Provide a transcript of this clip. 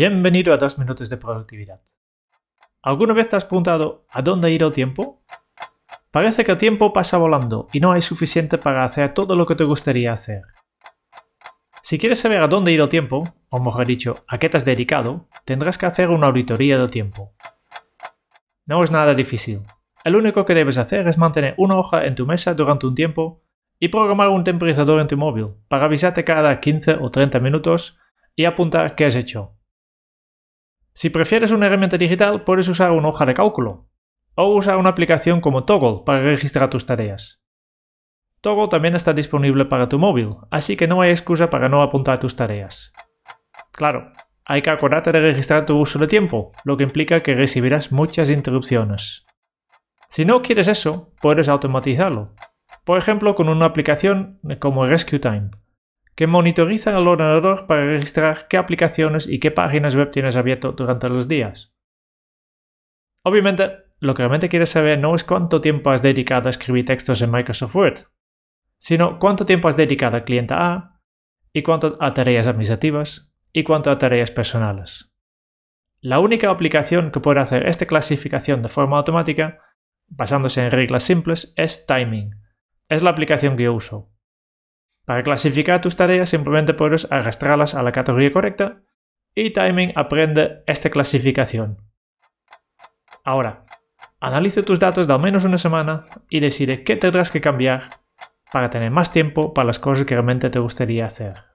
Bienvenido a 2 minutos de productividad. ¿Alguna vez te has preguntado a dónde ir el tiempo? Parece que el tiempo pasa volando y no hay suficiente para hacer todo lo que te gustaría hacer. Si quieres saber a dónde ir el tiempo, o mejor dicho, a qué te has dedicado, tendrás que hacer una auditoría del tiempo. No es nada difícil. El único que debes hacer es mantener una hoja en tu mesa durante un tiempo y programar un temporizador en tu móvil para avisarte cada 15 o 30 minutos y apuntar qué has hecho. Si prefieres una herramienta digital, puedes usar una hoja de cálculo o usar una aplicación como Toggle para registrar tus tareas. Toggle también está disponible para tu móvil, así que no hay excusa para no apuntar tus tareas. Claro, hay que acordarte de registrar tu uso de tiempo, lo que implica que recibirás muchas interrupciones. Si no quieres eso, puedes automatizarlo, por ejemplo con una aplicación como Rescue Time, que monitoriza el ordenador para registrar qué aplicaciones y qué páginas web tienes abierto durante los días. Obviamente, lo que realmente quieres saber no es cuánto tiempo has dedicado a escribir textos en Microsoft Word, sino cuánto tiempo has dedicado a cliente A y cuánto a tareas administrativas y cuánto a tareas personales. La única aplicación que puede hacer esta clasificación de forma automática, basándose en reglas simples, es Timing. Es la aplicación que uso. Para clasificar tus tareas simplemente puedes arrastrarlas a la categoría correcta y Timing aprende esta clasificación. Ahora, analice tus datos de al menos una semana y decide qué tendrás que cambiar para tener más tiempo para las cosas que realmente te gustaría hacer.